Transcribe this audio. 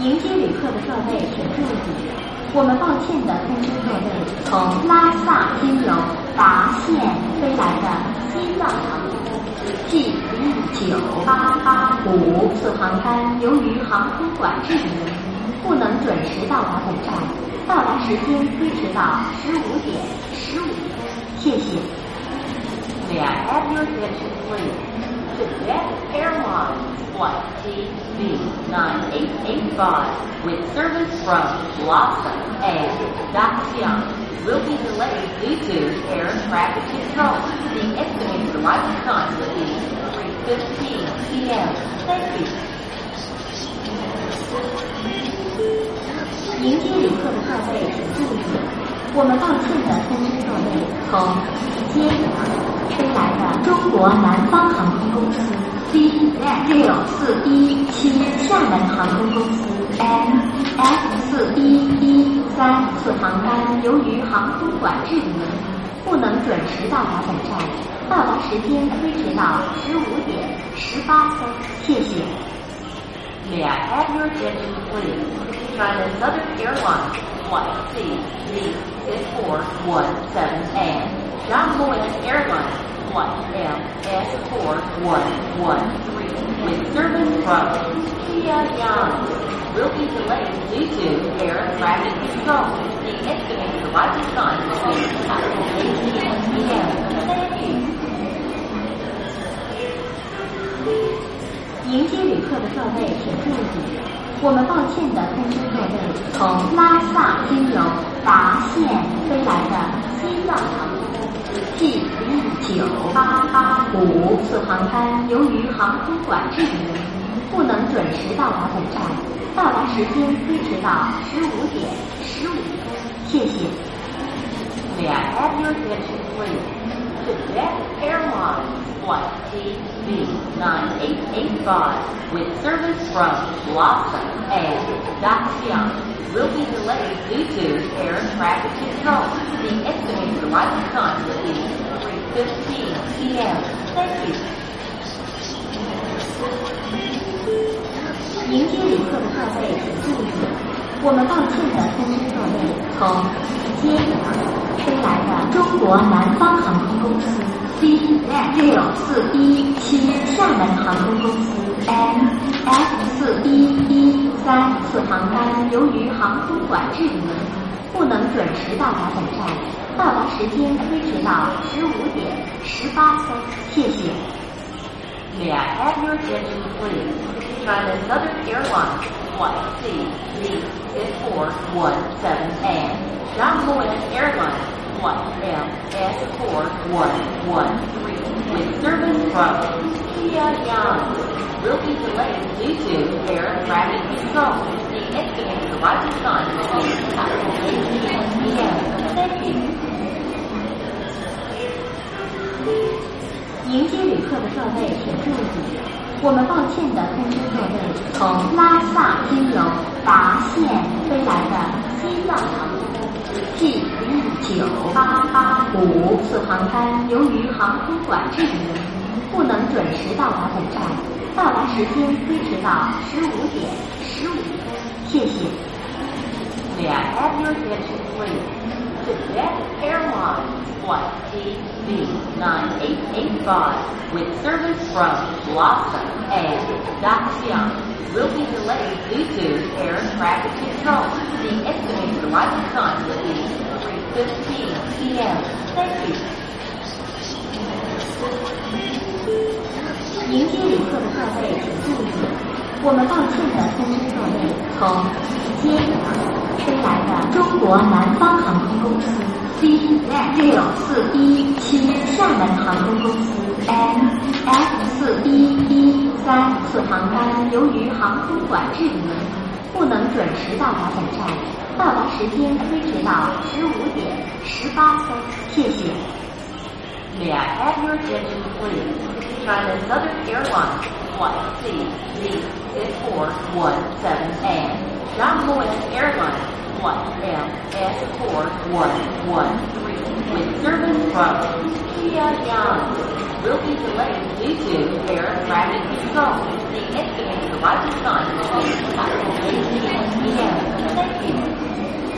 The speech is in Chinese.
迎接旅客的各位请注意，我们抱歉的通知各位，从拉萨经由达县飞来的西藏航空 G 一九八八五次航班，由于航空管制原因，不能准时到达本站，到达时间推迟到十五点十五分，谢谢。May I have your attention, please? Tibet Airlines Flight TB9885 with service from Lhasa and Daxian will be delayed due to air traffic control. The estimated arrival time will be 3.15 p.m. Thank you. 迎接旅客的各位请注意， 我们抱歉的通知各位，从接飞来的中国南方航空公司 C 六四一七厦门航空公司 M F 四一一三次航班，由于航空管制原因，不能准时到达本站，到达时间推迟到十五点十八分，谢谢。May I have your attention, please? China Southern Airlines Flight CZ417 and Shanghai Airlines Flight MS4113 with service from Pyongyang will be delayed due to air traffic control. The estimated arrival time will be 8 p.m. 迎接旅客的各位。请注意，我们抱歉的通知各位，从拉萨经由达县飞来的西藏航空 G 零九八八五次航班，由于航空管制原因，不能准时到达本站，到达时间推迟到十五点十五分，谢谢。May I have your attention, please? Tibet Airlines Flight TB9885 with service from Lhasa and Daxian will be delayed due to air traffic control. The estimated arrival time will be 3.15 p.m. Thank you. 迎接旅客的各位请注意， 我们抱歉的通知各位，从接飞来的中国南方航空公司 C 六四一七厦门航空公司 M F 四一一三次航班，由于航空管制原因，不能准时到达本站，到达时间推迟到十五点十八分，谢谢。May I have your attention, please? China Southern Airlines Flight CZ417 and Shanghai Airlines Flight MS4113 with service from Pyongyang will be delayed due to air traffic control. The estimated arrival time will be 我们抱歉地通知各位，从拉萨经由达县飞来的西藏航空 G 零九八八五次航班，由于航空管制原因，不能准时到达本站，到达时间推迟到十五点十五分，谢谢。Attention, please? Tibet Airlines Flight TB9885 with service from Lhasa and Daxian will be delayed due to air traffic control. The estimated arrival time will be 3.15 p.m. Thank you. 迎飞来的中国南方航空公司 C 六四一七厦门航空公司 N F 四一一三次航班，由于航空管制原因，不能准时到达本站，到达时间推迟到十五点十八分，谢谢。May I have your attention, please? China Southern Airlines Flight C-Z-417 Ron Airline, one M S four one one three. with service from India Down will be delayed due to air traffic control. The estimated arrival time will be 5 p.m. Thank you.